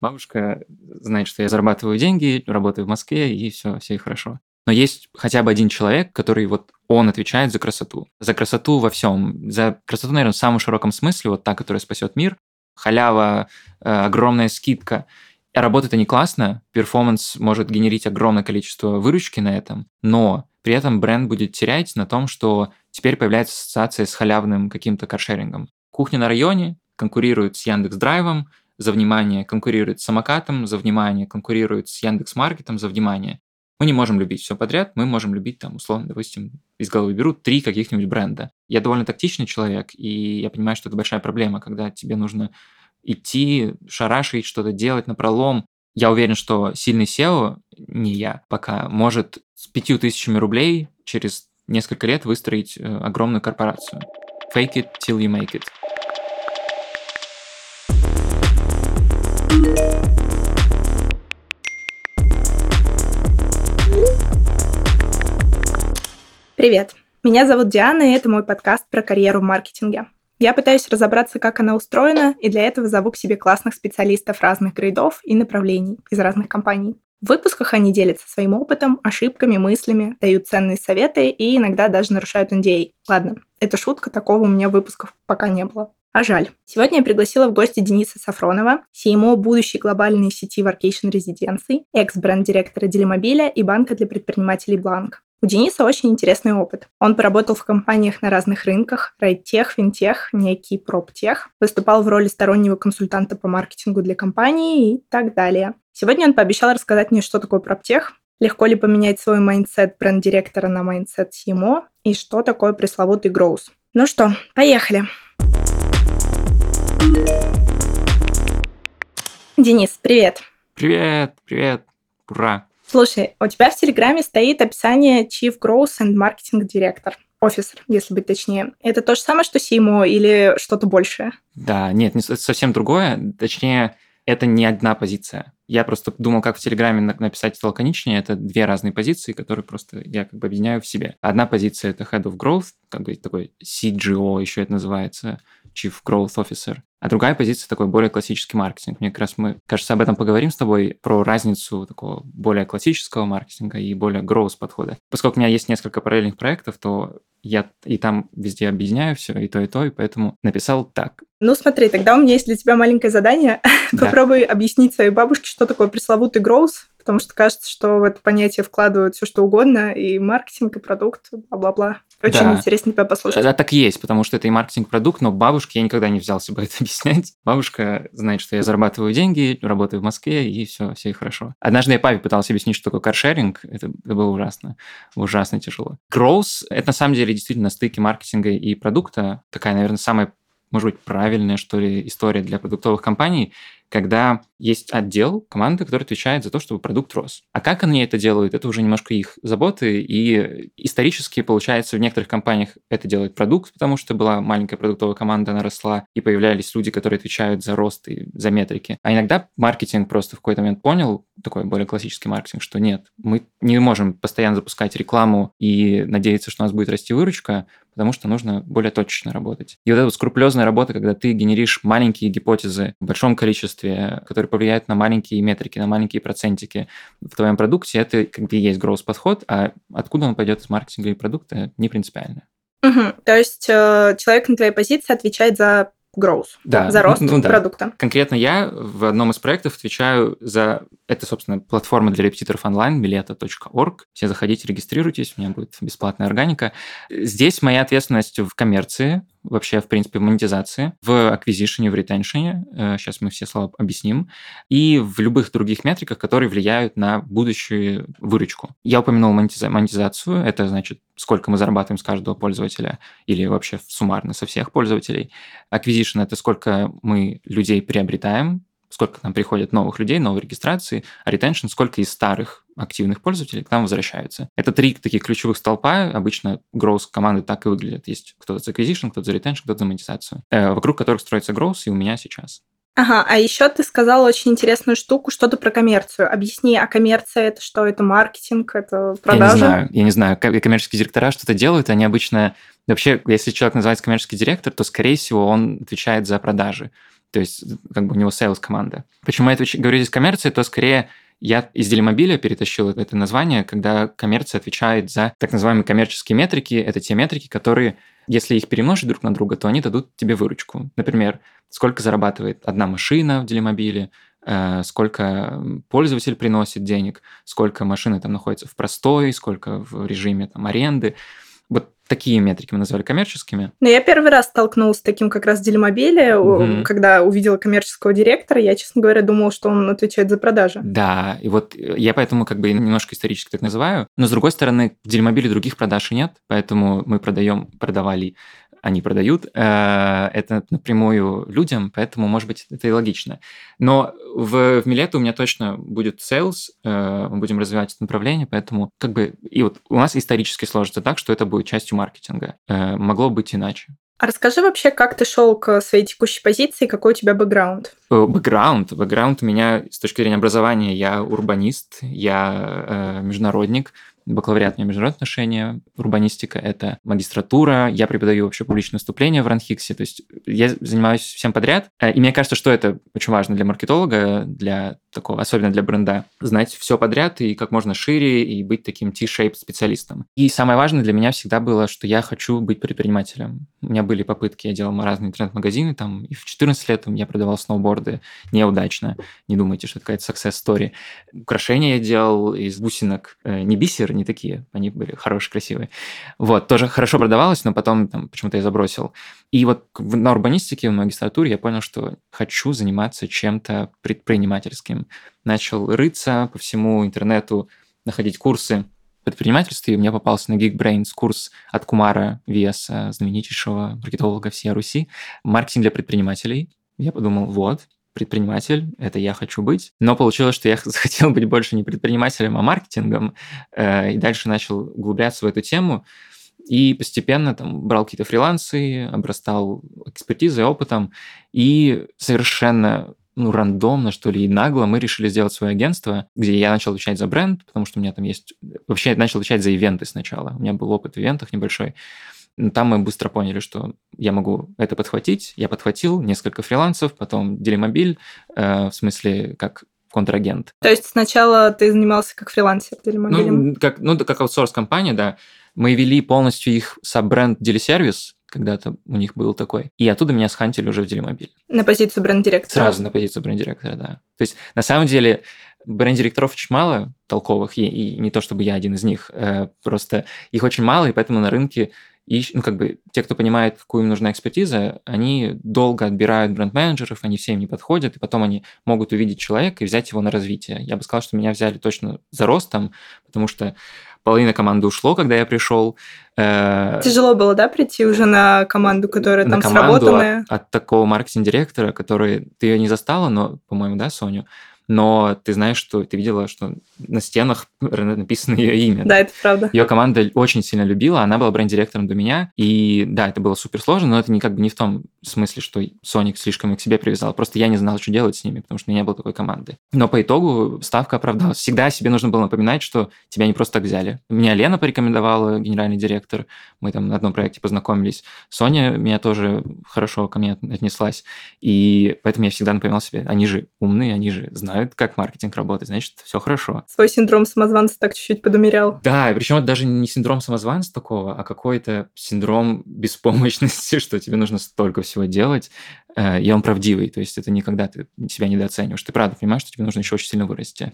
Бабушка знает, что я зарабатываю деньги, работаю в Москве, и все, все хорошо. Но есть хотя бы один человек, который вот он отвечает за красоту. За красоту во всем. За красоту, наверное, в самом широком смысле, вот та, которая спасет мир. Халява, э, огромная скидка. Работает они классно, перформанс может генерить огромное количество выручки на этом, но при этом бренд будет терять на том, что теперь появляется ассоциация с халявным каким-то каршерингом. Кухня на районе конкурирует с Яндекс Драйвом, за внимание конкурирует с самокатом, за внимание конкурирует с Яндекс Маркетом, за внимание. Мы не можем любить все подряд, мы можем любить там, условно, допустим, из головы беру три каких-нибудь бренда. Я довольно тактичный человек, и я понимаю, что это большая проблема, когда тебе нужно идти, шарашить, что-то делать на пролом. Я уверен, что сильный SEO, не я пока, может с пятью тысячами рублей через несколько лет выстроить э, огромную корпорацию. Fake it till you make it. Привет! Меня зовут Диана, и это мой подкаст про карьеру в маркетинге. Я пытаюсь разобраться, как она устроена, и для этого зову к себе классных специалистов разных грейдов и направлений из разных компаний. В выпусках они делятся своим опытом, ошибками, мыслями, дают ценные советы и иногда даже нарушают NDA. Ладно, это шутка, такого у меня выпусков пока не было. А жаль. Сегодня я пригласила в гости Дениса Сафронова, CMO будущей глобальной сети Workation Residency, экс-бренд-директора Делимобиля и банка для предпринимателей Бланк. У Дениса очень интересный опыт. Он поработал в компаниях на разных рынках, райдтех, финтех, некий проптех, выступал в роли стороннего консультанта по маркетингу для компании и так далее. Сегодня он пообещал рассказать мне, что такое проптех, легко ли поменять свой mindset бренд-директора на mindset CMO и что такое пресловутый growth. Ну что, поехали. Денис, привет. Привет, привет, ура. Слушай, у тебя в Телеграме стоит описание Chief Growth and Marketing Director. Офисер, если быть точнее. Это то же самое, что CMO или что-то большее? Да, нет, это совсем другое. Точнее, это не одна позиция. Я просто думал, как в Телеграме написать это лаконичнее. Это две разные позиции, которые просто я как бы объединяю в себе. Одна позиция – это Head of Growth, как бы такой CGO еще это называется, Chief Growth Officer. А другая позиция такой более классический маркетинг. Мне как раз мы, кажется, об этом поговорим с тобой, про разницу такого более классического маркетинга и более growth подхода. Поскольку у меня есть несколько параллельных проектов, то я и там везде объединяю все, и то, и то, и поэтому написал так. Ну смотри, тогда у меня есть для тебя маленькое задание. Да. Попробуй объяснить своей бабушке, что такое пресловутый growth, потому что кажется, что в это понятие вкладывают все что угодно, и маркетинг, и продукт, бла-бла-бла. Очень да. интересно тебя послушать. Да, так и есть, потому что это и маркетинг-продукт, но бабушке я никогда не взялся бы это объяснять. Бабушка знает, что я зарабатываю деньги, работаю в Москве, и все, все хорошо. Однажды я папе пытался объяснить, что такое каршеринг, это, это было ужасно, ужасно тяжело. Growth – это на самом деле действительно на стыке маркетинга и продукта, такая, наверное, самая может быть, правильная, что ли, история для продуктовых компаний, когда есть отдел команды, который отвечает за то, чтобы продукт рос. А как они это делают, это уже немножко их заботы, и исторически, получается, в некоторых компаниях это делает продукт, потому что была маленькая продуктовая команда, она росла, и появлялись люди, которые отвечают за рост и за метрики. А иногда маркетинг просто в какой-то момент понял, такой более классический маркетинг, что нет, мы не можем постоянно запускать рекламу и надеяться, что у нас будет расти выручка, потому что нужно более точечно работать. И вот эта вот скрупулезная работа, когда ты генеришь маленькие гипотезы в большом количестве, которые повлияют на маленькие метрики, на маленькие процентики в твоем продукте, это как бы есть growth подход, а откуда он пойдет из маркетинга и продукта, не принципиально. Угу. То есть э, человек на твоей позиции отвечает за growth, да. за рост ну, да. продукта. Конкретно я в одном из проектов отвечаю за... Это, собственно, платформа для репетиторов онлайн, билета.орг. Все заходите, регистрируйтесь, у меня будет бесплатная органика. Здесь моя ответственность в коммерции, вообще, в принципе, в монетизации, в аквизишене, в ретеншене, сейчас мы все слова объясним, и в любых других метриках, которые влияют на будущую выручку. Я упомянул монетизацию, это значит, сколько мы зарабатываем с каждого пользователя или вообще суммарно со всех пользователей. Acquisition – это сколько мы людей приобретаем, сколько к нам приходят новых людей, новые регистрации, а retention – сколько из старых активных пользователей к нам возвращаются. Это три таких ключевых столпа. Обычно growth команды так и выглядят. Есть кто-то за acquisition, кто-то за retention, кто-то за монетизацию, э, вокруг которых строится growth, и у меня сейчас. Ага, а еще ты сказала очень интересную штуку, что-то про коммерцию. Объясни, а коммерция это что? Это маркетинг, это продажа? Я не знаю, я не знаю. Коммерческие директора что-то делают, они обычно... Вообще, если человек называется коммерческий директор, то, скорее всего, он отвечает за продажи. То есть, как бы у него sales команда. Почему я это говорю здесь коммерция, то скорее я из Делимобиля перетащил это название, когда коммерция отвечает за так называемые коммерческие метрики. Это те метрики, которые, если их перемножить друг на друга, то они дадут тебе выручку. Например, сколько зарабатывает одна машина в Делимобиле, э, сколько пользователь приносит денег, сколько машины там находится в простой, сколько в режиме там аренды. Вот такие метрики мы назвали коммерческими. Но я первый раз столкнулась с таким как раз Делимобиле, угу. когда увидела коммерческого директора, я, честно говоря, думала, что он отвечает за продажи. Да, и вот я поэтому как бы немножко исторически так называю, но с другой стороны, в Делимобиле других продаж нет, поэтому мы продаем, продавали они продают, э, это напрямую людям, поэтому, может быть, это и логично. Но в, в Милету у меня точно будет sales, э, мы будем развивать это направление, поэтому как бы... И вот у нас исторически сложится так, что это будет частью маркетинга. Э, могло быть иначе. А расскажи вообще, как ты шел к своей текущей позиции, какой у тебя бэкграунд? Бэкграунд? Бэкграунд у меня с точки зрения образования, я урбанист, я э, международник, бакалавриат у меня международные отношения, урбанистика – это магистратура, я преподаю вообще публичное выступление в Ранхиксе, то есть я занимаюсь всем подряд. Э, и мне кажется, что это очень важно для маркетолога, для такого, особенно для бренда, знать все подряд и как можно шире, и быть таким T-shaped специалистом. И самое важное для меня всегда было, что я хочу быть предпринимателем. У меня были попытки, я делал разные интернет-магазины, там, и в 14 лет я продавал сноуборды неудачно. Не думайте, что это какая-то success story. Украшения я делал из бусинок, э, не бисер, не такие, они были хорошие, красивые. Вот, тоже хорошо продавалось, но потом там почему-то я забросил. И вот на урбанистике, в магистратуре я понял, что хочу заниматься чем-то предпринимательским. Начал рыться по всему интернету, находить курсы предпринимательстве, и мне попался на Geekbrains курс от Кумара Веса, знаменитейшего маркетолога всей Руси, маркетинг для предпринимателей. Я подумал, вот, предприниматель, это я хочу быть. Но получилось, что я захотел быть больше не предпринимателем, а маркетингом, э, и дальше начал углубляться в эту тему. И постепенно там брал какие-то фрилансы, обрастал экспертизой, опытом, и совершенно ну, рандомно, что ли, и нагло мы решили сделать свое агентство, где я начал отвечать за бренд, потому что у меня там есть... Вообще, я начал отвечать за ивенты сначала. У меня был опыт в ивентах небольшой. Но там мы быстро поняли, что я могу это подхватить. Я подхватил несколько фрилансов, потом Делимобиль, э, в смысле, как контрагент. То есть сначала ты занимался как фрилансер Делимобилем? Ну, как, ну, как аутсорс-компания, да. Мы вели полностью их саб-бренд Делисервис, когда-то у них был такой. И оттуда меня схантили уже в Делимобиль. На позицию бренд-директора? Сразу на позицию бренд-директора, да. То есть, на самом деле, бренд-директоров очень мало толковых, и, и не то чтобы я один из них, э, просто их очень мало, и поэтому на рынке и, ну, как бы, те, кто понимает, какую им нужна экспертиза, они долго отбирают бренд-менеджеров, они все им не подходят, и потом они могут увидеть человека и взять его на развитие. Я бы сказал, что меня взяли точно за ростом, потому что половина команды ушло, когда я пришел. Э, Тяжело было, да, прийти уже на команду, которая на там команду сработанная? От, от такого маркетинг-директора, который... Ты ее не застала, но, по-моему, да, Соню? Но ты знаешь, что ты видела, что на стенах написано ее имя. Да, это правда. Ее команда очень сильно любила, она была бренд-директором до меня, и да, это было супер сложно, но это не как бы не в том смысле, что Соник слишком их к себе привязал, просто я не знал, что делать с ними, потому что у меня не было такой команды. Но по итогу ставка оправдалась. Всегда себе нужно было напоминать, что тебя не просто так взяли. Меня Лена порекомендовала, генеральный директор, мы там на одном проекте познакомились. Соня меня тоже хорошо ко мне отнеслась, и поэтому я всегда напоминал себе, они же умные, они же знают, знают, как маркетинг работает, значит, все хорошо. Свой синдром самозванца так чуть-чуть подумерял. Да, и причем это даже не синдром самозванца такого, а какой-то синдром беспомощности, что тебе нужно столько всего делать, э, и он правдивый, то есть это никогда ты себя недооцениваешь. Ты правда понимаешь, что тебе нужно еще очень сильно вырасти.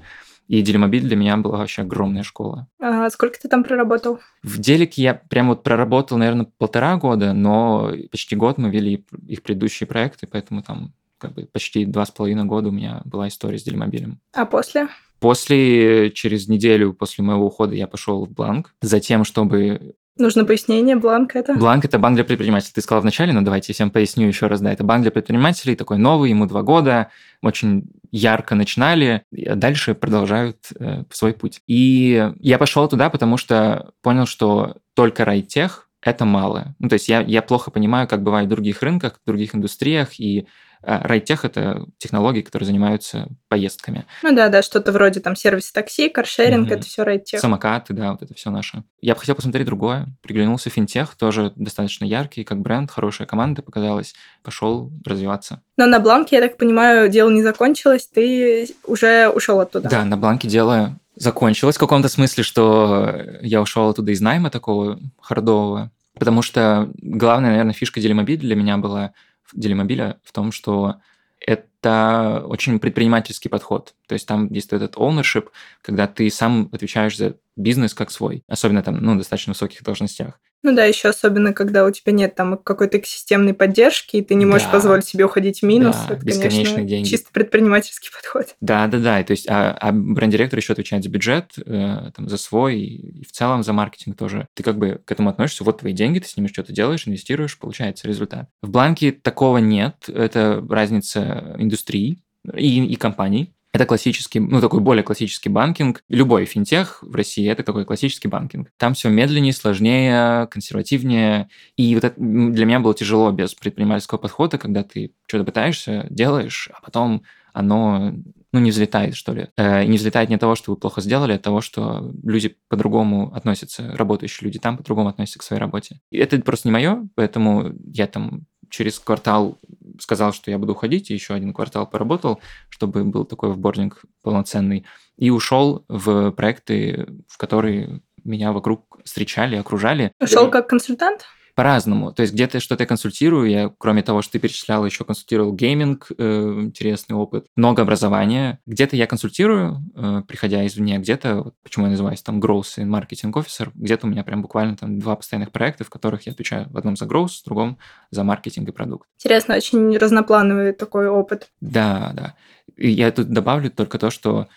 И Делимобиль для меня была вообще огромная школа. А сколько ты там проработал? В Делике я прям вот проработал, наверное, полтора года, но почти год мы вели их предыдущие проекты, поэтому там как бы почти два с половиной года у меня была история с Делимобилем. А после? После, через неделю после моего ухода я пошел в Бланк, затем, чтобы Нужно пояснение, Бланк это? Бланк это банк для предпринимателей. Ты сказал вначале, но давайте я всем поясню еще раз. Да, это банк для предпринимателей, такой новый, ему два года, очень ярко начинали, а дальше продолжают э, свой путь. И я пошел туда, потому что понял, что только райтех это мало. Ну, то есть я, я плохо понимаю, как бывает в других рынках, в других индустриях, и райтех – это технологии, которые занимаются поездками. Ну да, да, что-то вроде там сервиса такси, каршеринг, mm-hmm. это все райтех. Самокаты, да, вот это все наше. Я бы хотел посмотреть другое. Приглянулся финтех, тоже достаточно яркий, как бренд, хорошая команда показалась. Пошел развиваться. Но на Бланке, я так понимаю, дело не закончилось, ты уже ушел оттуда. Да, на Бланке дело закончилось в каком-то смысле, что я ушел оттуда из найма такого хардового. Потому что главная, наверное, фишка Делимобиль для меня была Делимобиля в том, что это очень предпринимательский подход. То есть там есть этот ownership, когда ты сам отвечаешь за бизнес как свой, особенно там, ну, достаточно высоких должностях. Ну да, еще особенно, когда у тебя нет там какой-то системной поддержки, и ты не можешь да. позволить себе уходить в минус. Да, это, конечно, деньги. чисто предпринимательский подход. Да, да, да. То есть, а, а бренд-директор еще отвечает за бюджет, э, там, за свой и, и в целом за маркетинг тоже. Ты как бы к этому относишься, вот твои деньги, ты с ними что-то делаешь, инвестируешь, получается результат. В бланке такого нет, это разница индустрии и, и компаний. Это классический, ну, такой более классический банкинг. Любой финтех в России – это такой классический банкинг. Там все медленнее, сложнее, консервативнее. И вот это для меня было тяжело без предпринимательского подхода, когда ты что-то пытаешься, делаешь, а потом оно ну, не взлетает, что ли. Э, не взлетает не от того, что вы плохо сделали, а от того, что люди по-другому относятся, работающие люди там по-другому относятся к своей работе. И это просто не мое, поэтому я там через квартал сказал, что я буду уходить, и еще один квартал поработал, чтобы был такой вборник полноценный, и ушел в проекты, в которые меня вокруг встречали, окружали. Ушел как консультант? По-разному. То есть где-то что-то я консультирую, я, кроме того, что ты перечислял, еще консультировал гейминг, э, интересный опыт, много образования. Где-то я консультирую, э, приходя извне, где-то, вот, почему я называюсь там Growth и Marketing Officer, где-то у меня прям буквально там два постоянных проекта, в которых я отвечаю в одном за Growth, в другом за маркетинг и продукт. Интересно, очень разноплановый такой опыт. Да, да. И я тут добавлю только то, что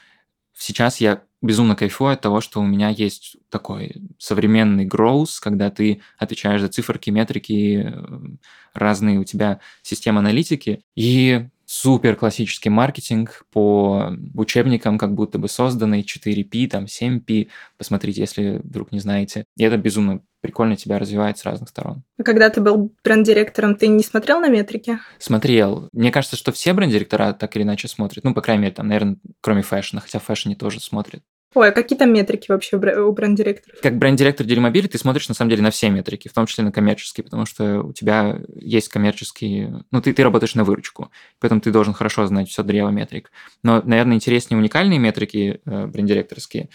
сейчас я безумно кайфую от того, что у меня есть такой современный growth, когда ты отвечаешь за циферки, метрики, э, разные у тебя системы аналитики, и супер классический маркетинг по учебникам, как будто бы созданный 4P, там 7P. Посмотрите, если вдруг не знаете. И это безумно прикольно тебя развивает с разных сторон. А когда ты был бренд-директором, ты не смотрел на метрики? Смотрел. Мне кажется, что все бренд-директора так или иначе смотрят. Ну, по крайней мере, там, наверное, кроме фэшна, хотя в фэшне тоже смотрят. Ой, а какие там метрики вообще у бренд-директоров? Как бренд-директор Делимобиля ты смотришь, на самом деле, на все метрики, в том числе на коммерческие, потому что у тебя есть коммерческие... Ну, ты, ты работаешь на выручку, поэтому ты должен хорошо знать все древо метрик. Но, наверное, интереснее уникальные метрики э, бренд-директорские.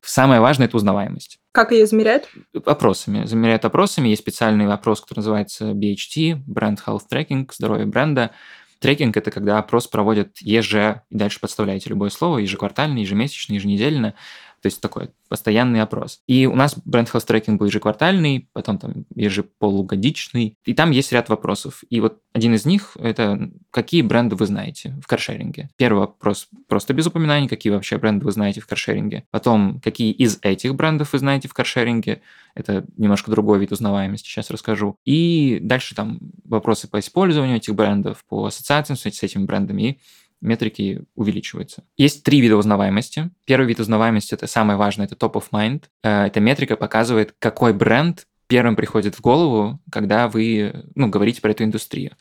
Самое важное – это узнаваемость. Как ее измеряют? Опросами. Замеряют опросами. Есть специальный вопрос, который называется BHT, Brand Health Tracking, здоровье бренда. Трекинг – это когда опрос проводят еже, и дальше подставляете любое слово, ежеквартально, ежемесячно, еженедельно. То есть такой постоянный опрос. И у нас бренд Health Tracking был ежеквартальный, потом там ежеполугодичный. И там есть ряд вопросов. И вот один из них – это какие бренды вы знаете в каршеринге. Первый вопрос просто без упоминаний, какие вообще бренды вы знаете в каршеринге. Потом, какие из этих брендов вы знаете в каршеринге. Это немножко другой вид узнаваемости, сейчас расскажу. И дальше там вопросы по использованию этих брендов, по ассоциациям с этими брендами и метрики увеличиваются. Есть три вида узнаваемости. Первый вид узнаваемости, это самое важное, это top of mind. Э, эта метрика показывает, какой бренд первым приходит в голову, когда вы ну, говорите про эту индустрию.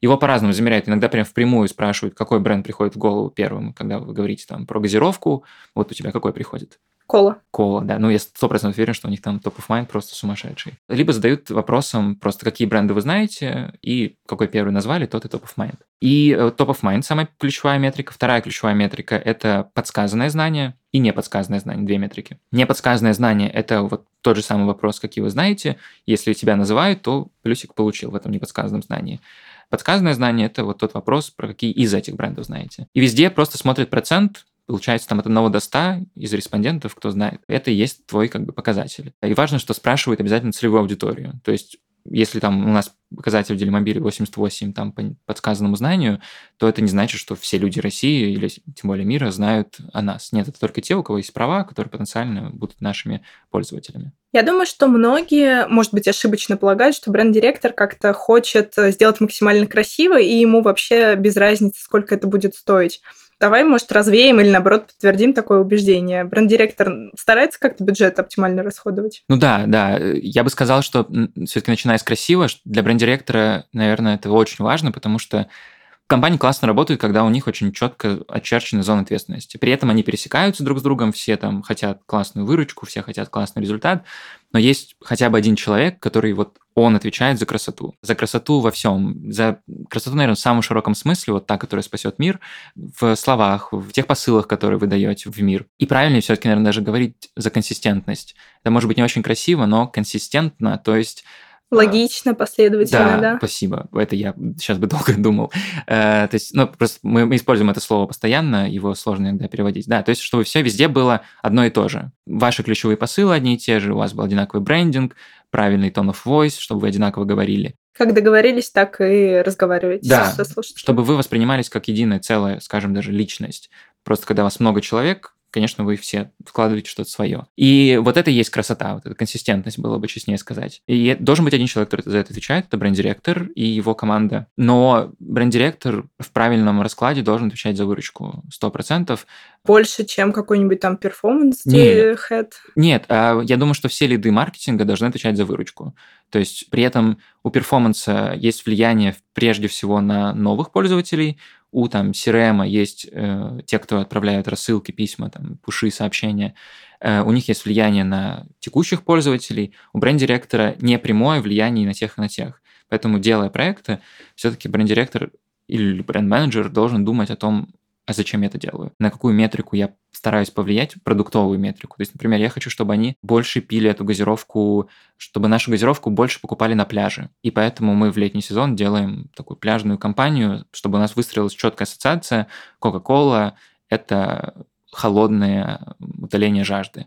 Его по-разному замеряют. Иногда прям впрямую спрашивают, какой бренд приходит в голову первым, когда вы говорите там про газировку. Вот у тебя какой приходит? Кола. Кола, да. Ну, я сто процентов уверен, что у них там топ of mind просто сумасшедший. Либо задают вопросом просто, какие бренды вы знаете, и какой первый назвали, тот и топ of mind. И э, топ of mind – самая ключевая метрика. Вторая ключевая метрика – это подсказанное знание и неподсказанное знание, две метрики. Неподсказанное знание – это вот тот же самый вопрос, какие вы знаете. Если тебя называют, то плюсик получил в этом неподсказанном знании. Подсказанное знание – это вот тот вопрос, про какие из этих брендов знаете. И везде просто смотрят процент, получается там от 1 до 100 из респондентов, кто знает. Это и есть твой как бы показатель. И важно, что спрашивают обязательно целевую аудиторию. То есть если там у нас показатель в Делимобиле 88 там по подсказанному знанию, то это не значит, что все люди России или тем более мира знают о нас. Нет, это только те, у кого есть права, которые потенциально будут нашими пользователями. Я думаю, что многие, может быть, ошибочно полагают, что бренд-директор как-то хочет сделать максимально красиво, и ему вообще без разницы, сколько это будет стоить. Давай, может, развеем или, наоборот, подтвердим такое убеждение. Бренд-директор старается как-то бюджет оптимально расходовать? Ну да, да. Я бы сказал, что все-таки начиная с красиво, для бренд-директора, наверное, это очень важно, потому что компании классно работают, когда у них очень четко очерчены зоны ответственности. При этом они пересекаются друг с другом, все там хотят классную выручку, все хотят классный результат, но есть хотя бы один человек, который вот он отвечает за красоту. За красоту во всем. За красоту, наверное, в самом широком смысле, вот та, которая спасет мир, в словах, в тех посылах, которые вы даете в мир. И правильнее все-таки, наверное, даже говорить за консистентность. Это может быть не очень красиво, но консистентно, то есть Логично, последовательно, да, да. спасибо. Это я сейчас бы долго думал. Э, то есть, ну, просто мы, мы используем это слово постоянно, его сложно иногда переводить. Да, то есть, чтобы все везде было одно и то же. Ваши ключевые посылы одни и те же, у вас был одинаковый брендинг, правильный tone of voice, чтобы вы одинаково говорили. Как договорились, так и разговариваете да, со чтобы вы воспринимались как единое целое, скажем, даже личность. Просто когда вас много человек, конечно, вы все вкладываете что-то свое. И вот это и есть красота, вот эта консистентность, было бы честнее сказать. И должен быть один человек, который за это отвечает, это бренд-директор и его команда. Но бренд-директор в правильном раскладе должен отвечать за выручку 100%. Больше, чем какой-нибудь там перформанс head? Нет, а я думаю, что все лиды маркетинга должны отвечать за выручку. То есть при этом у перформанса есть влияние прежде всего на новых пользователей, у там CRM есть э, те, кто отправляют рассылки, письма, там, пуши, сообщения, э, у них есть влияние на текущих пользователей, у бренд-директора не прямое влияние на тех и на тех. Поэтому, делая проекты, все-таки бренд-директор или бренд-менеджер должен думать о том, а зачем я это делаю, на какую метрику я стараюсь повлиять, продуктовую метрику. То есть, например, я хочу, чтобы они больше пили эту газировку, чтобы нашу газировку больше покупали на пляже. И поэтому мы в летний сезон делаем такую пляжную кампанию, чтобы у нас выстроилась четкая ассоциация. Кока-кола – это холодное утоление жажды.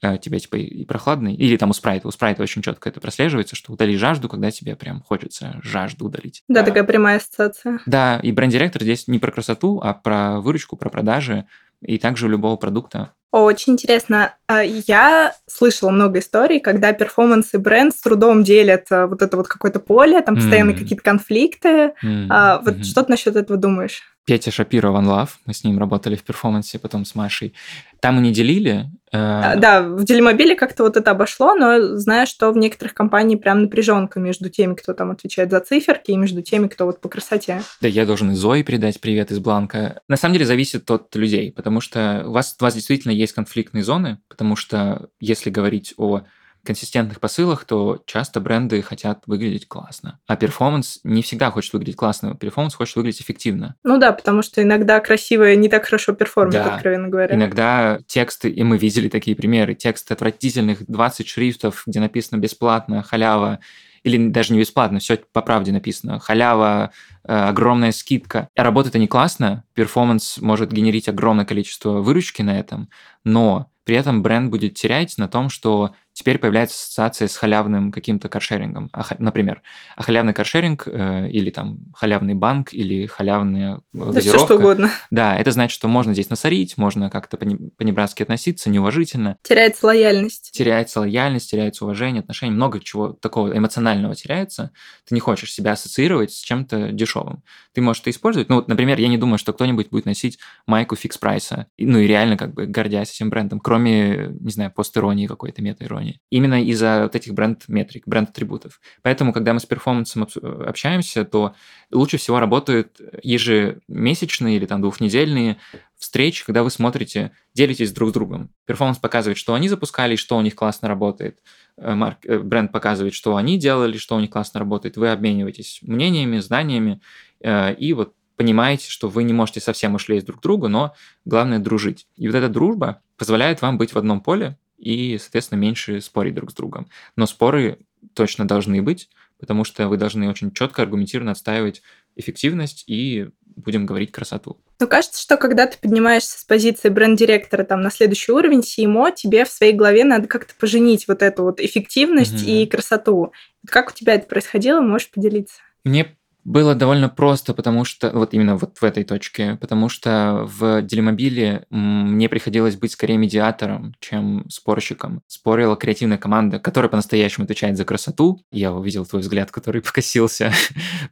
Э, тебе типа и прохладный, или там у спрайта, у спрайта очень четко это прослеживается, что удали жажду, когда тебе прям хочется жажду удалить. Да, да. такая прямая ассоциация. Да, и бренд-директор здесь не про красоту, а про выручку, про продажи, и также у любого продукта. Очень интересно. А, я слышала много историй, когда перформанс и бренд с трудом делят а, вот это вот какое-то поле, там постоянно mm. какие-то конфликты. Mm. Вот mm-hmm. что ты насчет этого думаешь? Петя Шапира One Love, мы с ним работали в перформансе, потом с Машей. Там мы не делили. Э... Да, в Делимобиле как-то вот это обошло, но знаю, что в некоторых компаниях прям напряженка между теми, кто там отвечает за циферки, и между теми, кто вот по красоте. Да, я должен и Зое передать привет из Бланка. На самом деле зависит от людей, потому что у вас, у вас действительно есть конфликтные зоны, потому что если говорить о консистентных посылах, то часто бренды хотят выглядеть классно. А перформанс не всегда хочет выглядеть классно. Перформанс хочет выглядеть эффективно. Ну да, потому что иногда красивое не так хорошо перформит, да. откровенно говоря. Иногда тексты, и мы видели такие примеры, тексты отвратительных, 20 шрифтов, где написано «бесплатно», «халява», или даже не бесплатно, все по правде написано. Халява, э, огромная скидка. Работает это не классно, перформанс может генерить огромное количество выручки на этом, но при этом бренд будет терять на том, что теперь появляется ассоциация с халявным каким-то каршерингом. А, например, а халявный каршеринг э, или там халявный банк или халявная э, да газировка. все что угодно. Да, это значит, что можно здесь насорить, можно как-то по-небратски относиться, неуважительно. Теряется лояльность. Теряется лояльность, теряется уважение, отношения, много чего такого эмоционального теряется. Ты не хочешь себя ассоциировать с чем-то дешевым. Ты можешь это использовать. Ну, вот, например, я не думаю, что кто-нибудь будет носить майку фикс прайса, ну и реально как бы гордясь этим брендом, кроме, не знаю, пост-иронии какой-то, мета-иронии компании. Именно из-за вот этих бренд-метрик, бренд-атрибутов. Поэтому, когда мы с перформансом общаемся, то лучше всего работают ежемесячные или там двухнедельные встречи, когда вы смотрите, делитесь друг с другом. Перформанс показывает, что они запускали, что у них классно работает. Э, марк, э, бренд показывает, что они делали, что у них классно работает. Вы обмениваетесь мнениями, знаниями, э, и вот понимаете, что вы не можете совсем ушли из друг друга, но главное дружить. И вот эта дружба позволяет вам быть в одном поле, и, соответственно, меньше спорить друг с другом. Но споры точно должны быть, потому что вы должны очень четко, аргументированно отстаивать эффективность и будем говорить красоту. Ну, кажется, что когда ты поднимаешься с позиции бренд-директора там на следующий уровень CMO, тебе в своей голове надо как-то поженить вот эту вот эффективность mm-hmm. и красоту. Как у тебя это происходило, можешь поделиться? Мне было довольно просто, потому что вот именно вот в этой точке, потому что в Делимобиле мне приходилось быть скорее медиатором, чем спорщиком. Спорила креативная команда, которая по-настоящему отвечает за красоту. Я увидел твой взгляд, который покосился.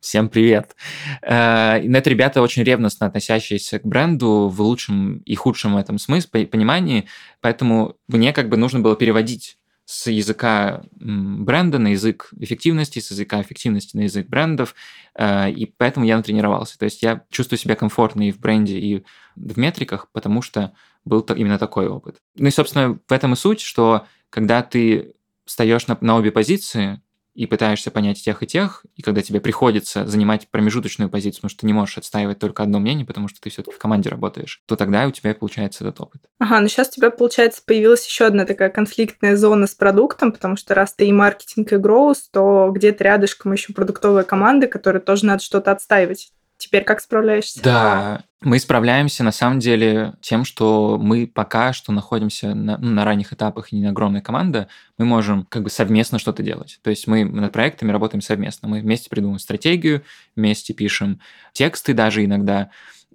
Всем привет. Э, и это ребята очень ревностно относящиеся к бренду в лучшем и худшем этом смысле, понимании, поэтому мне как бы нужно было переводить с языка бренда на язык эффективности, с языка эффективности на язык брендов, э, и поэтому я натренировался. То есть я чувствую себя комфортно и в бренде, и в метриках, потому что был именно такой опыт. Ну и, собственно, в этом и суть, что когда ты встаешь на, на обе позиции, и пытаешься понять тех и тех, и когда тебе приходится занимать промежуточную позицию, потому что ты не можешь отстаивать только одно мнение, потому что ты все-таки в команде работаешь, то тогда у тебя получается этот опыт. Ага, ну сейчас у тебя, получается, появилась еще одна такая конфликтная зона с продуктом, потому что раз ты и маркетинг, и гроус, то где-то рядышком еще продуктовая команда, которой тоже надо что-то отстаивать. Теперь как справляешься? Да, мы справляемся на самом деле тем, что мы пока что находимся на, ну, на ранних этапах и не огромная команда, мы можем как бы совместно что-то делать. То есть мы над проектами работаем совместно. Мы вместе придумываем стратегию, вместе пишем тексты даже иногда,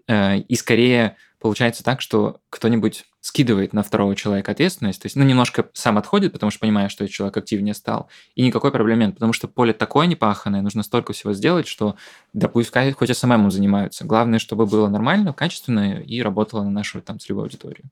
э, и скорее получается так, что кто-нибудь скидывает на второго человека ответственность, то есть, ну, немножко сам отходит, потому что понимает, что этот человек активнее стал, и никакой проблемы нет, потому что поле такое непаханное, нужно столько всего сделать, что, да пусть хоть СММом занимаются. Главное, чтобы было нормально, качественно и работало на нашу там целевую аудиторию.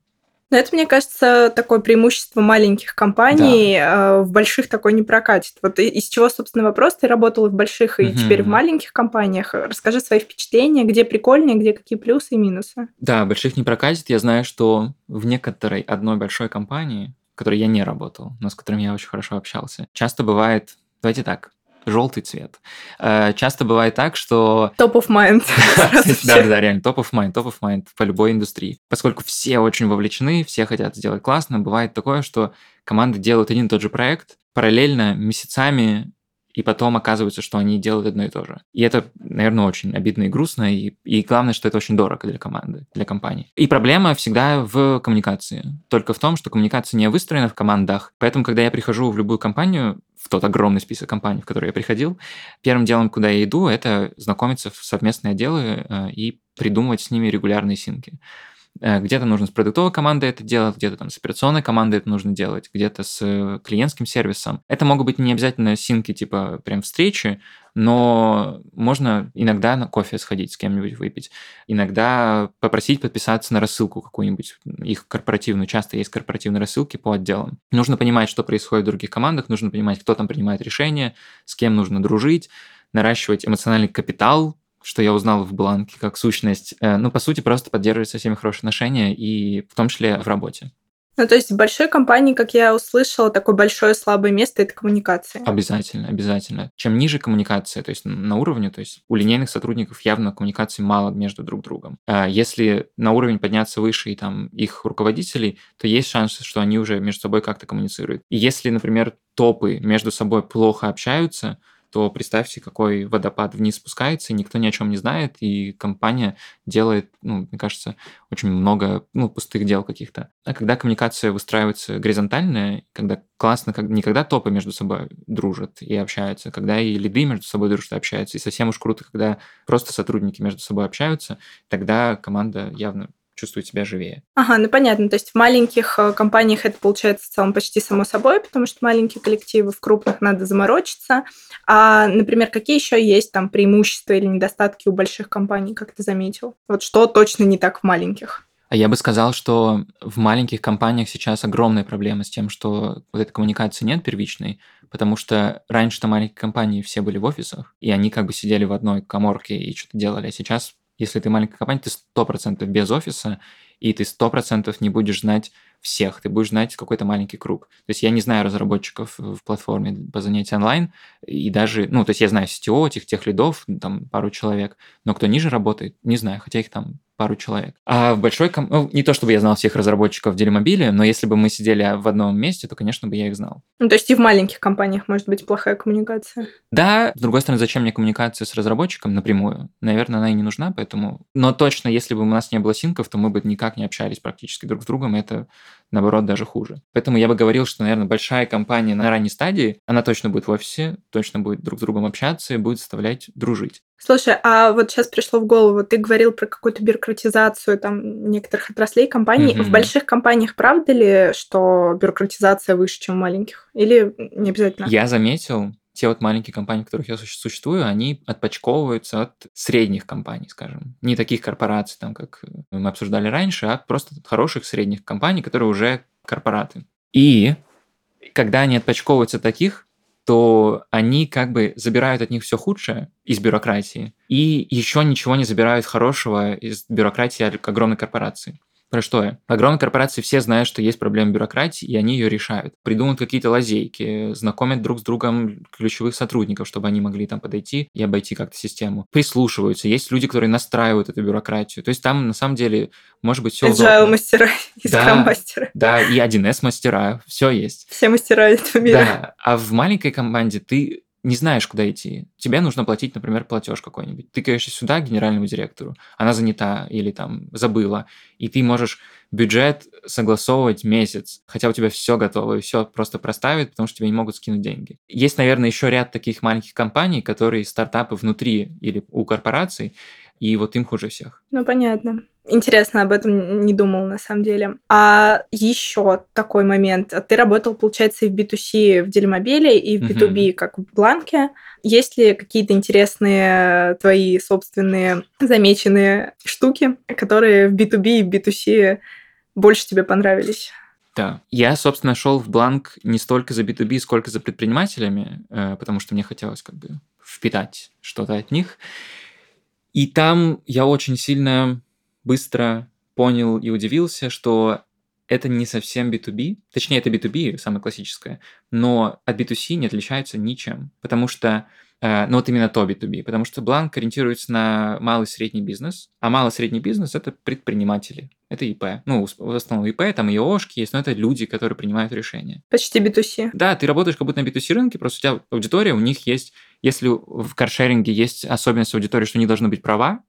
Но это, мне кажется, такое преимущество маленьких компаний. Да. Э, в больших такой не прокатит. Вот из чего, собственно, вопрос? Ты работал и в больших, и угу. теперь в маленьких компаниях. Расскажи свои впечатления, где прикольнее, где какие плюсы и минусы. Да, больших не прокатит. Я знаю, что в некоторой одной большой компании, в которой я не работал, но с которыми я очень хорошо общался, часто бывает, давайте так, желтый цвет. Э, часто бывает так, что... Top of mind. Да, да, реально, top of mind, top of mind по любой индустрии. Поскольку все очень вовлечены, все хотят сделать классно, бывает такое, что команды делают один и тот же проект, параллельно месяцами и потом оказывается, что они делают одно и то же. И это, наверное, очень обидно и грустно, и, и главное, что это очень дорого для команды, для компании. И проблема всегда в коммуникации. Только в том, что коммуникация не выстроена в командах. Поэтому, когда я прихожу в любую компанию, в тот огромный список компаний, в который я приходил, первым делом, куда я иду, это знакомиться в совместные отделы э, и придумывать с ними регулярные синки. Э, где-то нужно с продуктовой командой это делать, где-то там с операционной командой это нужно делать, где-то с э, клиентским сервисом. Это могут быть не обязательно синки типа прям встречи, но можно иногда на кофе сходить с кем-нибудь выпить, иногда попросить подписаться на рассылку какую-нибудь, их корпоративную, часто есть корпоративные рассылки по отделам. Нужно понимать, что происходит в других командах, нужно понимать, кто там принимает решения, с кем нужно дружить, наращивать эмоциональный капитал, что я узнал в бланке как сущность, э, ну, по сути, просто поддерживать со всеми хорошие отношения, и в том числе в работе. Ну, то есть в большой компании, как я услышала, такое большое слабое место – это коммуникация. Обязательно, обязательно. Чем ниже коммуникация, то есть на уровне, то есть у линейных сотрудников явно коммуникации мало между друг другом. А если на уровень подняться выше и там их руководителей, то есть шанс, что они уже между собой как-то коммуницируют. И если, например, топы между собой плохо общаются, то представьте, какой водопад вниз спускается, и никто ни о чем не знает, и компания делает, ну, мне кажется, очень много ну, пустых дел каких-то. А когда коммуникация выстраивается горизонтальная, когда классно, как, не когда топы между собой дружат и общаются, когда и лиды между собой дружат и общаются, и совсем уж круто, когда просто сотрудники между собой общаются, тогда команда явно чувствует себя живее. Ага, ну понятно. То есть в маленьких э, компаниях это получается в целом почти само собой, потому что маленькие коллективы, в крупных надо заморочиться. А, например, какие еще есть там преимущества или недостатки у больших компаний, как ты заметил? Вот что точно не так в маленьких? А я бы сказал, что в маленьких компаниях сейчас огромная проблема с тем, что вот этой коммуникации нет первичной, потому что раньше-то маленькие компании все были в офисах, и они как бы сидели в одной коморке и что-то делали, а сейчас если ты маленькая компания, ты 100% без офиса, и ты 100% не будешь знать всех, ты будешь знать какой-то маленький круг. То есть я не знаю разработчиков в платформе по занятию онлайн, и даже, ну, то есть я знаю CTO, этих тех лидов, там пару человек, но кто ниже работает, не знаю, хотя их там пару человек. А в большой ком... ну, не то чтобы я знал всех разработчиков в Делимобиле, но если бы мы сидели в одном месте, то, конечно, бы я их знал. Ну, то есть и в маленьких компаниях может быть плохая коммуникация. Да, с другой стороны, зачем мне коммуникация с разработчиком напрямую? Наверное, она и не нужна, поэтому... Но точно, если бы у нас не было синков, то мы бы никак не общались практически друг с другом, это, наоборот, даже хуже. Поэтому я бы говорил, что, наверное, большая компания на ранней стадии, она точно будет в офисе, точно будет друг с другом общаться и будет заставлять дружить. Слушай, а вот сейчас пришло в голову, ты говорил про какую-то бюрократизацию там некоторых отраслей компаний. Mm-hmm. В больших компаниях правда ли, что бюрократизация выше, чем в маленьких? Или не обязательно? Я заметил, те вот маленькие компании, в которых я существую, они отпочковываются от средних компаний, скажем. Не таких корпораций, там, как мы обсуждали раньше, а просто хороших средних компаний, которые уже корпораты. И когда они отпочковываются от таких, то они как бы забирают от них все худшее из бюрократии и еще ничего не забирают хорошего из бюрократии огромной корпорации. Про что я? Огромные корпорации все знают, что есть проблема бюрократии, и они ее решают. Придумывают какие-то лазейки, знакомят друг с другом ключевых сотрудников, чтобы они могли там подойти и обойти как-то систему. Прислушиваются. Есть люди, которые настраивают эту бюрократию. То есть там на самом деле может быть все Agile мастера и да, мастера. Да, и 1С мастера. Все есть. Все мастера этого мира. Да. А в маленькой команде ты не знаешь, куда идти. Тебе нужно платить, например, платеж какой-нибудь. Ты, конечно, сюда, генеральному директору. Она занята или там забыла. И ты можешь бюджет согласовывать месяц, хотя у тебя все готово, и все просто проставят, потому что тебе не могут скинуть деньги. Есть, наверное, еще ряд таких маленьких компаний, которые стартапы внутри или у корпораций, и вот им хуже всех. Ну, понятно. Интересно, об этом не думал на самом деле. А еще такой момент. Ты работал, получается, и в B2C в Делимобиле, и в B2B, uh-huh. как в Бланке. Есть ли какие-то интересные твои собственные замеченные штуки, которые в B2B и в B2C больше тебе понравились? Да. Я, собственно, шел в бланк не столько за B2B, сколько за предпринимателями, э, потому что мне хотелось как бы впитать что-то от них. И там я очень сильно быстро понял и удивился, что это не совсем B2B, точнее, это B2B, самое классическое, но от B2C не отличается ничем, потому что, э, ну вот именно то B2B, потому что Бланк ориентируется на малый и средний бизнес, а малый и средний бизнес – это предприниматели, это ИП. Ну, в основном ИП, там и ОшКи есть, но это люди, которые принимают решения. Почти B2C. Да, ты работаешь как будто на B2C рынке, просто у тебя аудитория, у них есть, если в каршеринге есть особенность аудитории, что них должны быть права,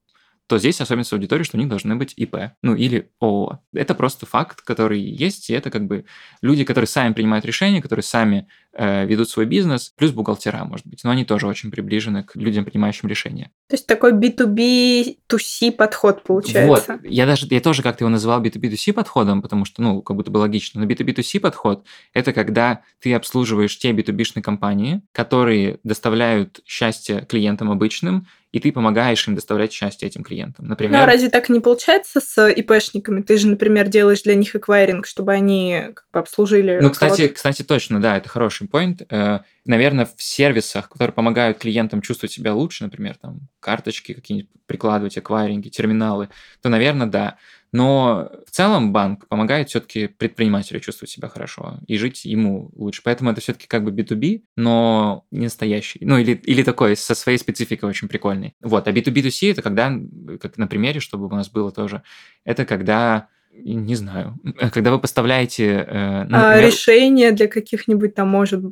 то здесь особенность аудитории, что у них должны быть ИП, ну или ООО. Это просто факт, который есть, и это как бы люди, которые сами принимают решения, которые сами э, ведут свой бизнес, плюс бухгалтера, может быть, но они тоже очень приближены к людям, принимающим решения. То есть такой B2B, 2C подход получается. Вот, я даже, я тоже как-то его называл B2B, 2C подходом, потому что, ну, как будто бы логично, но B2B, 2C подход – это когда ты обслуживаешь те B2B-шные компании, которые доставляют счастье клиентам обычным, и ты помогаешь им доставлять счастье этим клиентам. Например... Ну, а разве так не получается с ИПшниками? Ты же, например, делаешь для них эквайринг, чтобы они как бы обслужили... Ну, кстати, кстати, точно, да, это хороший point. Э, наверное, в сервисах, которые помогают клиентам чувствовать себя лучше, например, там, карточки какие-нибудь прикладывать, эквайринги, терминалы, то, наверное, да. Но в целом банк помогает все-таки предпринимателю чувствовать себя хорошо и жить ему лучше. Поэтому это все-таки как бы B2B, но не настоящий. Ну, или, или такой со своей спецификой очень прикольный. Вот. А B2B2C это когда, как на примере, чтобы у нас было тоже, это когда не знаю, когда вы поставляете... Э, ну, например... Решения для каких-нибудь там, может,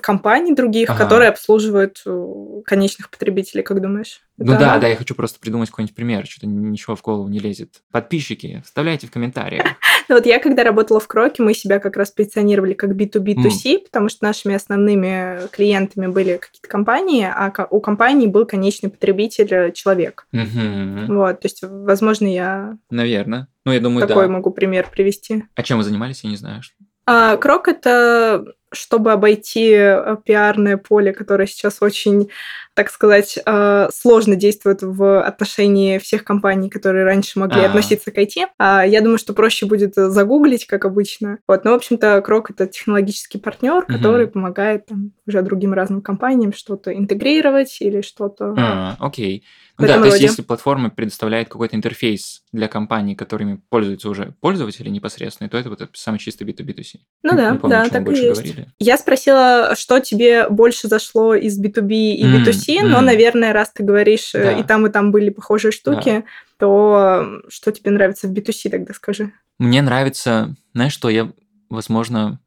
компаний других, ага. которые обслуживают э, конечных потребителей, как думаешь? Ну да, да, я хочу просто придумать какой-нибудь пример, что-то ничего в голову не лезет. Подписчики, вставляйте в комментариях. Ну вот я, когда работала в Кроке, мы себя как раз позиционировали как B2B2C, mm. потому что нашими основными клиентами были какие-то компании, а у компании был конечный потребитель э, человек. Mm-hmm. Вот, то есть, возможно, я... Наверное. Ну, я думаю, Такой да. могу пример привести. А чем вы занимались, я не знаю. А, Крок – это чтобы обойти э, пиарное поле, которое сейчас очень, так сказать, э, сложно действует в отношении всех компаний, которые раньше могли А-а-а. относиться к IT. А Я думаю, что проще будет загуглить, как обычно. Вот, но, в общем-то, Крок — это технологический партнер, который угу. помогает там, уже другим разным компаниям что-то интегрировать или что-то... А, окей. В да, то есть роде. если платформа предоставляет какой-то интерфейс для компаний, которыми пользуются уже пользователи непосредственно, то это вот самый чистый B2B2C. Ну да, не помню, да, так и есть. говорили. Я спросила, что тебе больше зашло из B2B и М, B2C, но, м. наверное, раз ты говоришь, э, Да. и там, и там были похожие штуки, то м, что тебе нравится в B2C, тогда скажи. Мне нравится, знаешь что, я, возможно,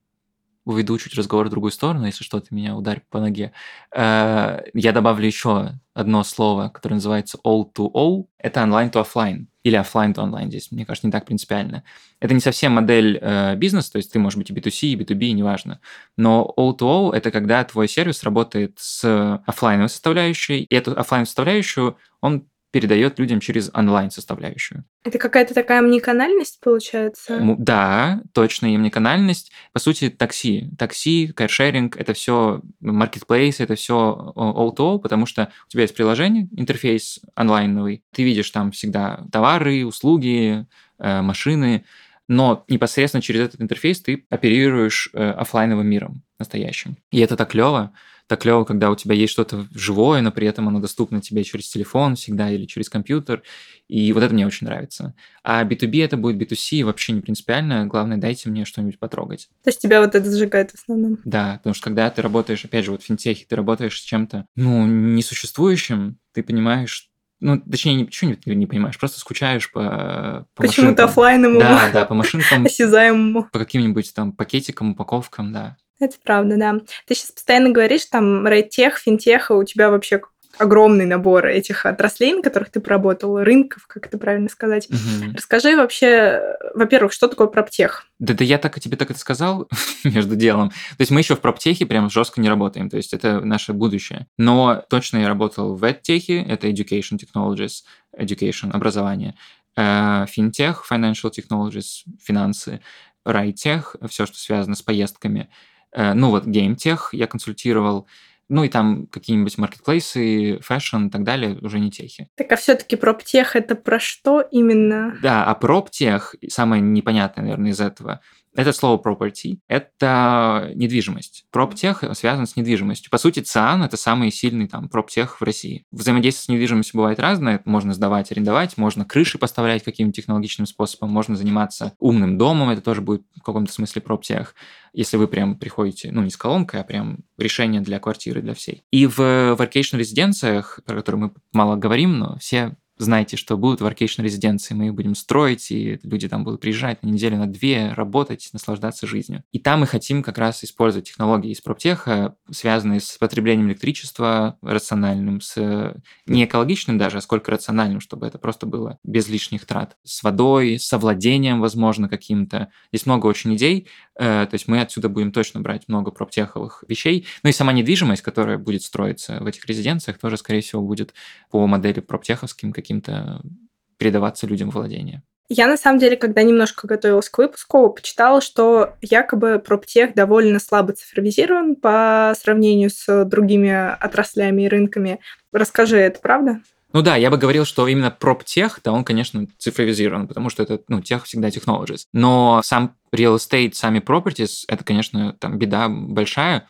уведу чуть разговор в другую сторону, если что, ты меня ударь по ноге. Э, Я добавлю еще одно слово, которое называется O2O. Это онлайн to офлайн или офлайн to онлайн. Здесь, мне кажется, не так принципиально. Это не совсем модель э, бизнеса, то есть ты можешь быть и B2C, и B2B, неважно. Но O2O – это когда твой сервис работает с офлайновой составляющей, и эту офлайн составляющую он передает людям через онлайн составляющую. Это какая-то такая омниканальность, получается? Да, точно, и омниканальность. По сути, такси. Такси, каршеринг – это все маркетплейс, это все all-to-all, потому что у тебя есть приложение, интерфейс онлайновый, ты видишь там всегда товары, услуги, э, машины, но непосредственно через этот интерфейс ты оперируешь э, оффлайновым миром настоящим. И это так клево. Так клево, когда у тебя есть что-то живое, но при этом оно доступно тебе через телефон всегда или через компьютер. И вот это мне очень нравится. А B2B это будет B2C, вообще не принципиально. Главное, дайте мне что-нибудь потрогать. То есть тебя вот это зажигает в основном? Да, потому что когда ты работаешь, опять же, вот в финтехе, ты работаешь с чем-то, ну, несуществующим, ты понимаешь, ну, точнее, ничего не, не понимаешь, просто скучаешь по, по Почему-то машинкам. оффлайновому, Да, да, по машинкам, осязаемому. по каким-нибудь там пакетикам, упаковкам, да. Это правда, да. Ты сейчас постоянно говоришь, там, рейтех, финтеха, у тебя вообще огромный набор этих отраслей, на которых ты поработал, рынков, как это правильно сказать. Мгм. Расскажи вообще, во-первых, что такое проптех? Да, да я так тебе так это сказал между делом. То есть мы еще в проптехе прям жестко не работаем, то есть это наше будущее. Но точно я работал в EdTech, это Education Technologies, Education, образование, э, финтех, Financial Technologies, финансы, райдтех, все, что связано с поездками. Э, Ну вот, геймтех я консультировал, ну и там какие-нибудь маркетплейсы, фэшн и так далее, уже не техи. Так, а все-таки проптех это про что именно? Да, а проптех, самое непонятное, наверное, из этого, это слово property, это недвижимость. Проптех связан с недвижимостью. По сути, ЦИАН – это самый сильный там проптех в России. Взаимодействие с недвижимостью бывает разное. Можно сдавать, арендовать, можно крыши поставлять каким-то технологичным способом, можно заниматься умным домом, это тоже будет в каком-то смысле проптех. Если вы прям приходите, ну, не с колонкой, а прям решение для квартиры, для всей. И в workation резиденциях, про которые мы мало говорим, но все знаете, что будут workation резиденции, мы их будем строить, и люди там будут приезжать на неделю, на две, работать, наслаждаться жизнью. И там мы хотим как раз использовать технологии из проптеха, связанные с потреблением электричества рациональным, с не экологичным даже, а сколько рациональным, чтобы это просто было без лишних трат. С водой, с овладением, возможно, каким-то. Здесь много очень идей, э, то есть мы отсюда будем точно брать много проптеховых вещей. Ну и сама недвижимость, которая будет строиться в этих резиденциях, тоже, скорее всего, будет по модели проптеховским каким-то передаваться людям владение. Я, на самом деле, когда немножко готовилась к выпуску, почитала, что якобы проптех довольно слабо цифровизирован по сравнению с другими отраслями и рынками. Расскажи, это правда? Ну да, я бы говорил, что именно проптех, да, он, конечно, цифровизирован, потому что это, ну, тех всегда technologies. Но сам real estate, сами properties, это, конечно, там беда большая.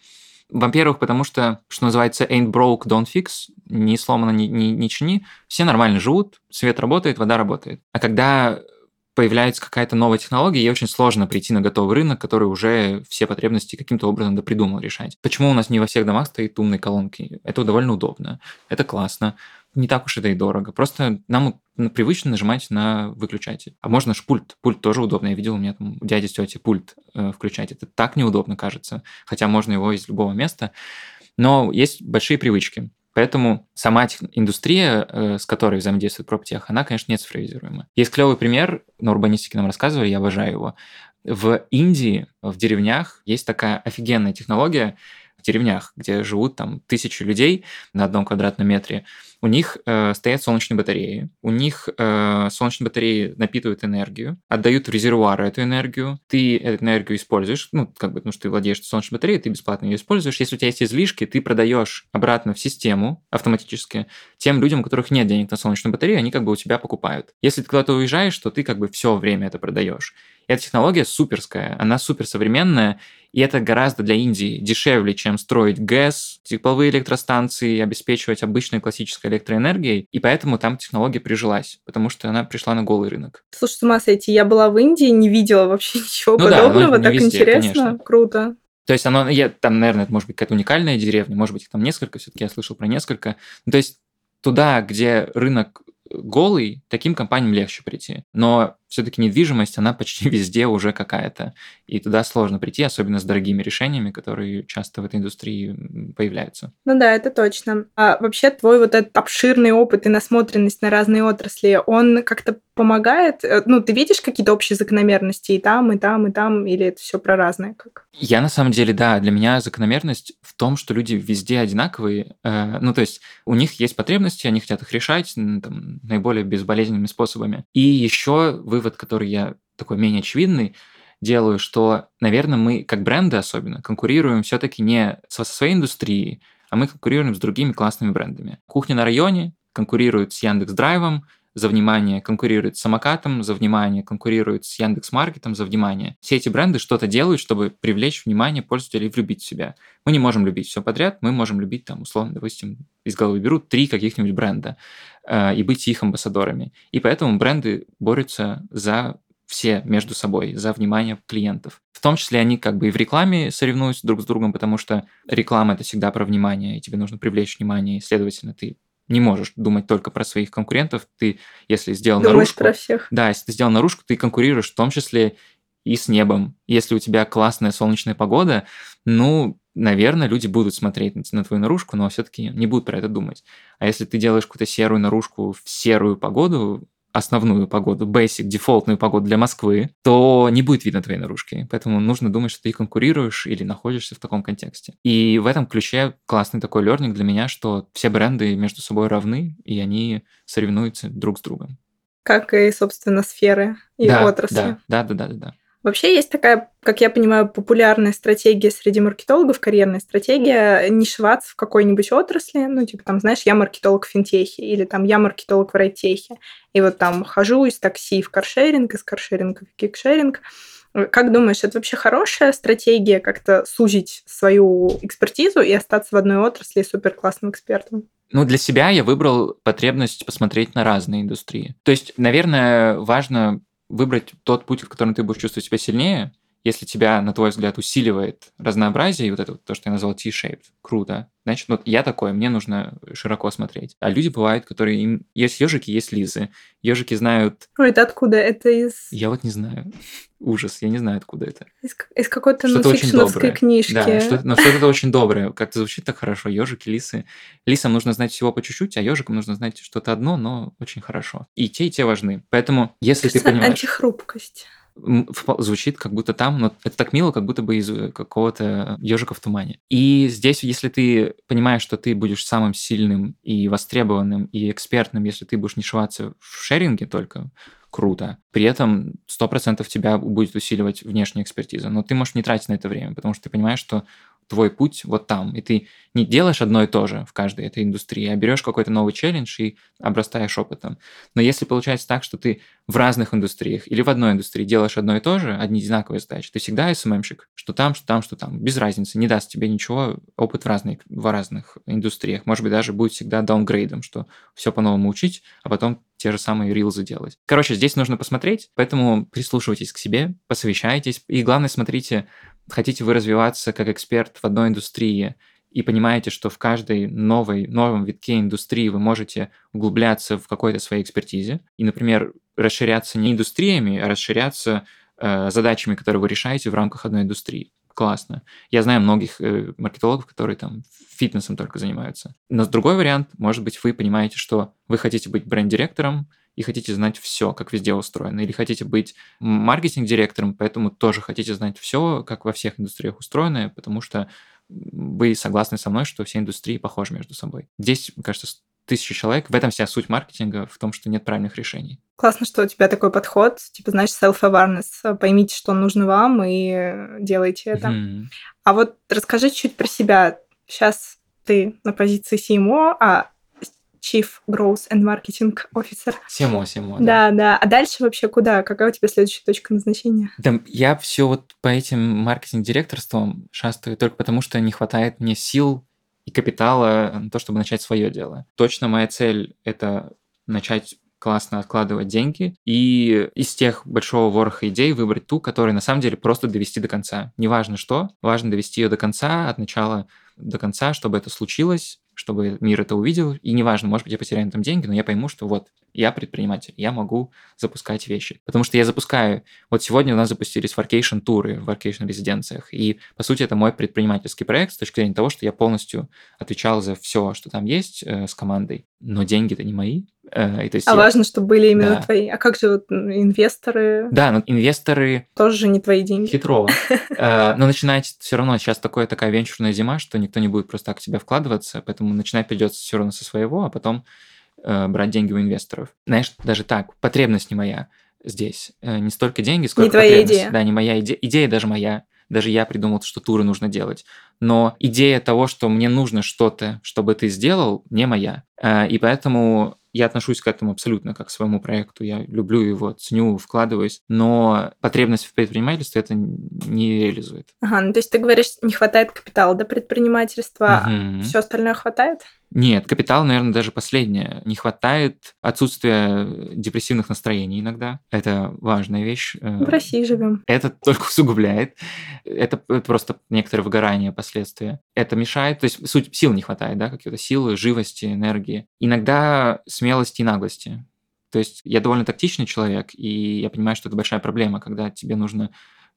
Во-первых, потому что, что называется, ain't broke, don't fix, не сломано, не, не, не чини, все нормально живут, свет работает, вода работает. А когда появляется какая-то новая технология, ей очень сложно прийти на готовый рынок, который уже все потребности каким-то образом допридумал решать. Почему у нас не во всех домах стоит умные колонки? Это довольно удобно, это классно, не так уж это и дорого. Просто нам привычно нажимать на выключатель. А можно ж пульт. Пульт тоже удобно. Я видел, у меня там у дяди с тетей пульт э, включать. Это так неудобно кажется. Хотя можно его из любого места. Но есть большие привычки. Поэтому сама индустрия, э, с которой взаимодействует проптех, она, конечно, не цифровизируема. Есть клевый пример, на урбанистике нам рассказывали, я обожаю его. В Индии, в деревнях, есть такая офигенная технология, в деревнях, где живут там тысячи людей на одном квадратном метре, у них э, стоят солнечные батареи, у них э, солнечные батареи напитывают энергию, отдают в резервуары эту энергию, ты эту энергию используешь, ну, как бы, потому что ты владеешь солнечной батареей, ты бесплатно ее используешь. Если у тебя есть излишки, ты продаешь обратно в систему автоматически тем людям, у которых нет денег на солнечную батарею, они как бы у тебя покупают. Если ты куда-то уезжаешь, то ты как бы все время это продаешь. Эта технология суперская, она суперсовременная, и это гораздо для Индии дешевле, чем строить ГЭС, тепловые электростанции, обеспечивать обычной классической электроэнергией. И поэтому там технология прижилась, потому что она пришла на голый рынок. Слушай, с ума сойти, я была в Индии, не видела вообще ничего ну подобного, да, так везде, интересно, конечно. круто. То есть оно, я, там, наверное, это может быть какая-то уникальная деревня, может быть, их там несколько, все-таки я слышал про несколько. Ну, то есть туда, где рынок голый, таким компаниям легче прийти. Но все-таки недвижимость, она почти везде уже какая-то. И туда сложно прийти, особенно с дорогими решениями, которые часто в этой индустрии появляются. Ну да, это точно. А вообще твой вот этот обширный опыт и насмотренность на разные отрасли, он как-то помогает? Э, ну, ты видишь какие-то общие закономерности и там, и там, и там, или это все про разное как? Я на самом деле, да, для меня закономерность в том, что люди везде одинаковые. Э, ну, то есть у них есть потребности, они хотят их решать там, наиболее безболезненными способами. И еще вы вывод, который я такой менее очевидный, делаю, что, наверное, мы, как бренды особенно, конкурируем все-таки не со своей индустрией, а мы конкурируем с другими классными брендами. Кухня на районе конкурирует с Яндекс Драйвом, за внимание конкурирует с самокатом, за внимание конкурирует с Яндекс Маркетом, за внимание. Все эти бренды что-то делают, чтобы привлечь внимание пользователей и влюбить в себя. Мы не можем любить все подряд, мы можем любить там, условно, допустим, из головы беру три каких-нибудь бренда э, и быть их амбассадорами. И поэтому бренды борются за все между собой, за внимание клиентов. В том числе они как бы и в рекламе соревнуются друг с другом, потому что реклама это всегда про внимание, и тебе нужно привлечь внимание, и, следовательно, ты не можешь думать только про своих конкурентов. Ты, если сделал Думаешь наружку... про всех. Да, если ты сделал наружку, ты конкурируешь в том числе и с небом. Если у тебя классная солнечная погода, ну, наверное, люди будут смотреть на твою наружку, но все-таки не будут про это думать. А если ты делаешь какую-то серую наружку в серую погоду, основную погоду, basic, дефолтную погоду для Москвы, то не будет видно твоей наружки. Поэтому нужно думать, что ты конкурируешь или находишься в таком контексте. И в этом ключе классный такой лернинг для меня, что все бренды между собой равны, и они соревнуются друг с другом. Как и, собственно, сферы и да, отрасли. Да, да, да, да, да. Вообще есть такая, как я понимаю, популярная стратегия среди маркетологов, карьерная стратегия, не шиваться в какой-нибудь отрасли, ну, типа там, знаешь, я маркетолог в финтехе, или там я маркетолог в райтехе, и вот там хожу из такси в каршеринг, из каршеринга в кикшеринг. Как думаешь, это вообще хорошая стратегия как-то сузить свою экспертизу и остаться в одной отрасли супер классным экспертом? Ну, для себя я выбрал потребность посмотреть на разные индустрии. То есть, наверное, важно выбрать тот путь, в котором ты будешь чувствовать себя сильнее, если тебя, на твой взгляд, усиливает разнообразие, и вот это вот то, что я назвал T-shaped, круто, значит, вот я такой, мне нужно широко смотреть. А люди бывают, которые им... Есть ежики, есть лизы. Ежики знают... Ой, это откуда? Это из... Я вот не знаю. Ужас, я не знаю, откуда это. Из, из какой-то нонфикшеновской книжки. Да, что но что-то очень доброе. Как-то звучит так хорошо. Ежики, лисы. Лисам нужно знать всего по чуть-чуть, а ежикам нужно знать что-то одно, но очень хорошо. И те, и те важны. Поэтому, если Кажется, ты понимаешь... антихрупкость звучит как будто там, но это так мило, как будто бы из э, какого-то ежика в тумане. И здесь, если ты понимаешь, что ты будешь самым сильным и востребованным и экспертным, если ты будешь не шиваться в шеринге только, круто. При этом 100% тебя будет усиливать внешняя экспертиза. Но ты можешь не тратить на это время, потому что ты понимаешь, что твой путь вот там. И ты не делаешь одно и то же в каждой этой индустрии, а берешь какой-то новый челлендж и обрастаешь опытом. Но если получается так, что ты в разных индустриях или в одной индустрии делаешь одно и то же, одни одинаковые задачи, ты всегда СММщик, что там, что там, что там, без разницы, не даст тебе ничего опыт в разных, в разных индустриях. Может быть, даже будет всегда даунгрейдом, что все по-новому учить, а потом те же самые рилзы делать. Короче, здесь нужно посмотреть, поэтому прислушивайтесь к себе, посовещайтесь, и главное, смотрите, хотите вы развиваться как эксперт в одной индустрии и понимаете, что в каждой новой, новом витке индустрии вы можете углубляться в какой-то своей экспертизе и, например, расширяться не индустриями, а расширяться э, задачами, которые вы решаете в рамках одной индустрии. Классно. Я знаю многих э, маркетологов, которые там фитнесом только занимаются. Но другой вариант, может быть, вы понимаете, что вы хотите быть бренд-директором, и хотите знать все, как везде устроено, или хотите быть маркетинг-директором, поэтому тоже хотите знать все, как во всех индустриях устроено, потому что вы согласны со мной, что все индустрии похожи между собой. Здесь, мне кажется, тысячи человек. В этом вся суть маркетинга, в том, что нет правильных решений. Классно, что у тебя такой подход, типа, знаешь, self-awareness. Поймите, что нужно вам, и делайте это. Mm-hmm. А вот расскажи чуть про себя. Сейчас ты на позиции CMO, а Chief Growth and Marketing Officer. Симо, Симо. Да, да. А дальше вообще куда? Какая у тебя следующая точка назначения? Да, я все вот по этим маркетинг-директорствам шастаю только потому, что не хватает мне сил и капитала на то, чтобы начать свое дело. Точно моя цель — это начать классно откладывать деньги и из тех большого вороха идей выбрать ту, которую на самом деле просто довести до конца. Неважно что, важно довести ее до конца, от начала до конца, чтобы это случилось, чтобы мир это увидел. И неважно, может быть, я потеряю на этом деньги, но я пойму, что вот, я предприниматель, я могу запускать вещи. Потому что я запускаю... Вот сегодня у нас запустились workation туры в workation резиденциях. И, по сути, это мой предпринимательский проект с точки зрения того, что я полностью отвечал за все, что там есть э, с командой. Но деньги-то не мои. Э, то есть а я... важно, чтобы были именно да. твои. А как же вот инвесторы? Да, но инвесторы... Тоже же не твои деньги. Хитро. Э, но начинать все равно сейчас такое, такая венчурная зима, что никто не будет просто так в тебя вкладываться, поэтому начинать придется все равно со своего, а потом э, брать деньги у инвесторов. Знаешь, даже так, потребность не моя здесь. Не столько деньги, сколько не твоя идея. Да, не моя идея. Идея даже моя. Даже я придумал, что туры нужно делать. Но идея того, что мне нужно что-то, чтобы ты сделал, не моя. И поэтому я отношусь к этому абсолютно как к своему проекту. Я люблю его, ценю, вкладываюсь. Но потребность в предпринимательстве это не реализует. Ага, ну то есть ты говоришь, не хватает капитала до предпринимательства, угу. а все остальное хватает? Нет, капитал, наверное, даже последнее. Не хватает отсутствия депрессивных настроений иногда. Это важная вещь. В России живем. Это только усугубляет. Это просто некоторое выгорание последствия. Это мешает, то есть суть сил не хватает, да, какие-то силы, живости, энергии. Иногда смелости и наглости. То есть я довольно тактичный человек, и я понимаю, что это большая проблема, когда тебе нужно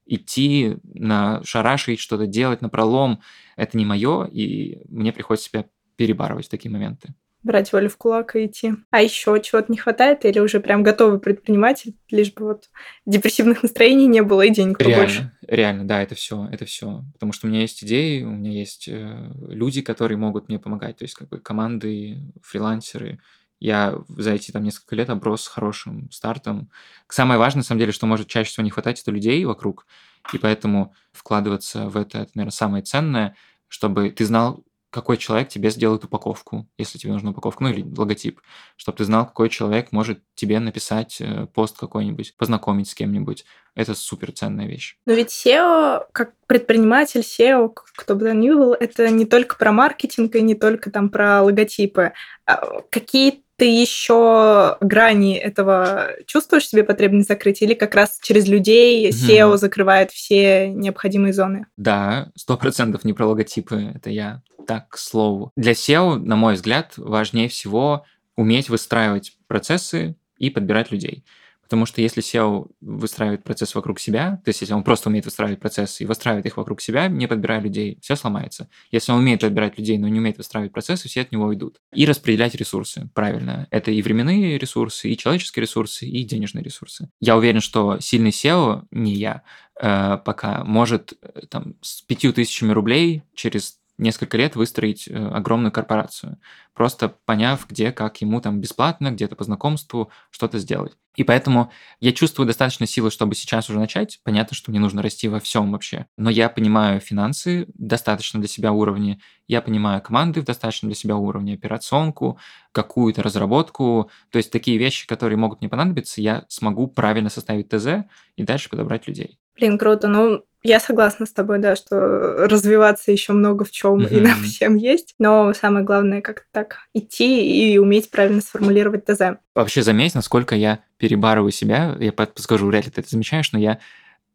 идти на шарашить, что-то делать на пролом. Это не мое, и мне приходится себя перебарывать такие моменты. Брать волю в кулак и идти. А еще чего-то не хватает или уже прям готовый предприниматель, лишь бы вот депрессивных настроений не было и денег реально, побольше. Реально, да, это все, это все. Потому что у меня есть идеи, у меня есть э, люди, которые могут мне помогать, то есть как бы команды, фрилансеры. Я за эти там несколько лет оброс хорошим стартом. Самое важное, на самом деле, что может чаще всего не хватать, это людей вокруг. И поэтому вкладываться в это, это, наверное, самое ценное, чтобы ты знал, какой человек тебе сделает упаковку, если тебе нужна упаковка, ну или логотип, чтобы ты знал, какой человек может тебе написать э, пост какой-нибудь, познакомить с кем-нибудь. Это супер ценная вещь. Но ведь SEO, как предприниматель, SEO, кто бы то ни был, это не только про маркетинг и не только там про логотипы. А какие ты еще грани этого чувствуешь себе потребность закрыть, или как раз через людей SEO mm. закрывает все необходимые зоны? Да, сто процентов не про логотипы, это я так к слову. Для SEO, на мой взгляд, важнее всего уметь выстраивать процессы и подбирать людей. Потому что если SEO выстраивает процесс вокруг себя, то есть если он просто умеет выстраивать процессы и выстраивает их вокруг себя, не подбирая людей, все сломается. Если он умеет подбирать людей, но не умеет выстраивать процессы, все от него уйдут. И распределять ресурсы, правильно. Это и временные ресурсы, и человеческие ресурсы, и денежные ресурсы. Я уверен, что сильный SEO, не я, э, пока может э, там, с пятью тысячами рублей через несколько лет выстроить э, огромную корпорацию, просто поняв, где, как ему там бесплатно, где-то по знакомству что-то сделать. И поэтому я чувствую достаточно силы, чтобы сейчас уже начать. Понятно, что мне нужно расти во всем вообще. Но я понимаю финансы достаточно для себя уровня, я понимаю команды в достаточно для себя уровне, операционку, какую-то разработку. То есть такие вещи, которые могут мне понадобиться, я смогу правильно составить ТЗ и дальше подобрать людей. Блин, круто. Ну, я согласна с тобой, да, что развиваться еще много в чем mm-hmm. и нам всем есть. Но самое главное, как-то так идти и уметь правильно сформулировать ТЗ. Вообще заметь, насколько я перебарываю себя. Я подскажу, вряд ли ты это замечаешь, но я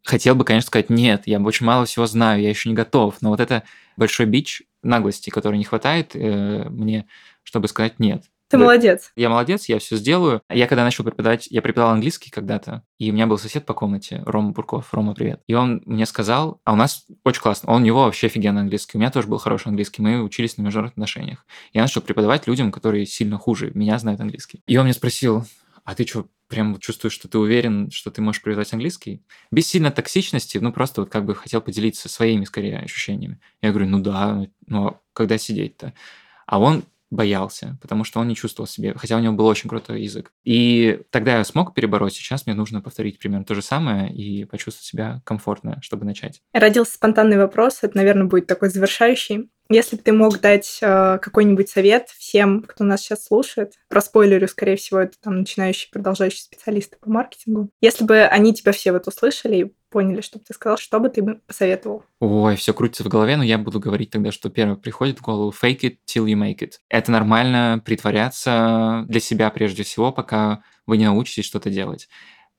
хотел бы, конечно, сказать, нет, я очень мало всего знаю, я еще не готов. Но вот это большой бич наглости, который не хватает э, мне, чтобы сказать нет. Ты да. молодец. Я молодец, я все сделаю. Я когда начал преподавать, я преподавал английский когда-то, и у меня был сосед по комнате, Рома Бурков. Рома, привет. И он мне сказал, а у нас очень классно, он, у него вообще офигенный английский, у меня тоже был хороший английский, мы учились на международных отношениях. Я начал преподавать людям, которые сильно хуже меня знают английский. И он мне спросил, а ты что, прям чувствуешь, что ты уверен, что ты можешь преподавать английский? Без сильной токсичности, ну просто вот как бы хотел поделиться своими, скорее, ощущениями. Я говорю, ну да, ну а когда сидеть-то? А он боялся, потому что он не чувствовал себе, хотя у него был очень крутой язык. И тогда я смог перебороть, сейчас мне нужно повторить примерно то же самое и почувствовать себя комфортно, чтобы начать. Родился спонтанный вопрос, это, наверное, будет такой завершающий. Если бы ты мог дать э, какой-нибудь совет всем, кто нас сейчас слушает, про спойлеры, скорее всего, это там начинающие, продолжающие специалисты по маркетингу. Если бы они тебя все вот услышали и поняли, что бы ты сказал, что бы ты бы посоветовал? Ой, все крутится в голове, но я буду говорить тогда, что первое приходит в голову fake it till you make it. Это нормально притворяться для себя прежде всего, пока вы не научитесь что-то делать.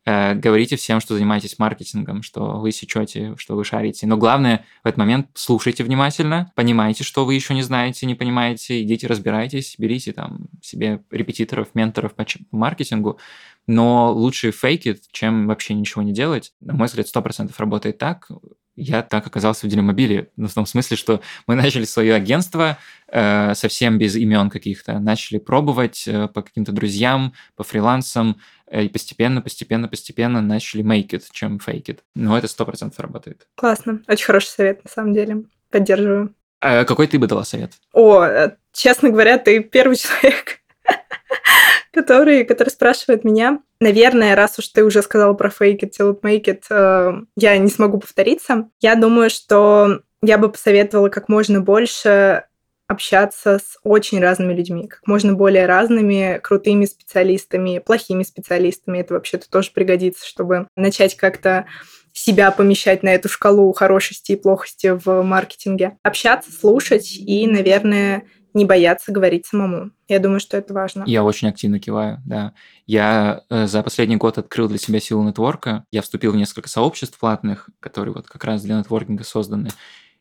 Э, говорите всем, что занимаетесь маркетингом, что вы сечете, что вы шарите. Но главное в этот момент слушайте внимательно, понимайте, что вы еще не знаете, не понимаете, идите разбирайтесь, берите там себе репетиторов, менторов по маркетингу, но лучше фейкит, чем вообще ничего не делать. На мой взгляд, 100% работает так. Я так оказался в Делимобиле, ну, в том смысле, что мы начали свое агентство э, совсем без имен каких-то, начали пробовать э, по каким-то друзьям, по фрилансам, Э, и постепенно, постепенно, постепенно начали make it, чем fake it. Но это сто процентов работает. Классно. Очень хороший совет, на самом деле. Поддерживаю. А какой ты бы дала совет? О, э, честно говоря, ты первый человек, который, который спрашивает меня. Наверное, раз уж ты уже сказал про fake it till it make it, э, я не смогу повториться. Я думаю, что я бы посоветовала как можно больше общаться с очень разными людьми, как можно более разными, крутыми специалистами, плохими специалистами. Это вообще-то тоже пригодится, чтобы начать как-то себя помещать на эту шкалу хорошести и плохости в маркетинге. Общаться, слушать и, наверное, не бояться говорить самому. Я думаю, что это важно. Я очень активно киваю, да. Я э, за последний год открыл для себя силу нетворка. Я вступил в несколько сообществ платных, которые вот как раз для нетворкинга созданы.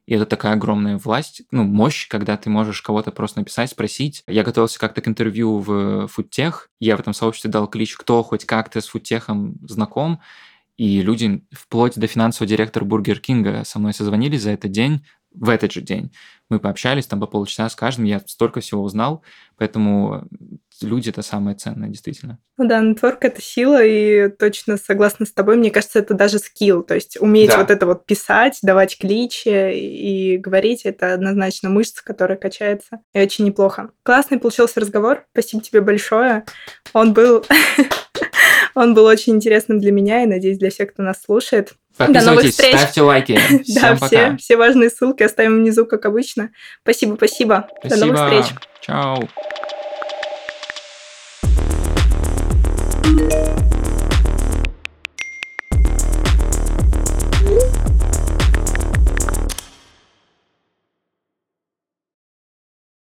И это такая огромная власть, ну, мощь, когда ты можешь кого-то просто написать, спросить. Я готовился как-то к интервью в фудтех. Я в этом сообществе дал клич, кто хоть как-то с фудтехом знаком. И люди вплоть до финансового директора Бургер Кинга со мной созвонились за этот день, в этот же день. Мы пообщались там по полчаса с каждым, я столько всего узнал, поэтому люди это самое ценное, действительно. Ну да, network это сила, и точно согласна с тобой. Мне кажется, это даже скилл. То есть уметь да. вот это вот писать, давать кличи и говорить, это однозначно мышца, которая качается. И очень неплохо. Классный получился разговор. Спасибо тебе большое. Он был Он был очень интересным для меня и, надеюсь, для всех, кто нас слушает. До новых встреч. ставьте лайки. Всем да, все, все важные ссылки оставим внизу, как обычно. Спасибо, спасибо. спасибо. До новых встреч. Чао.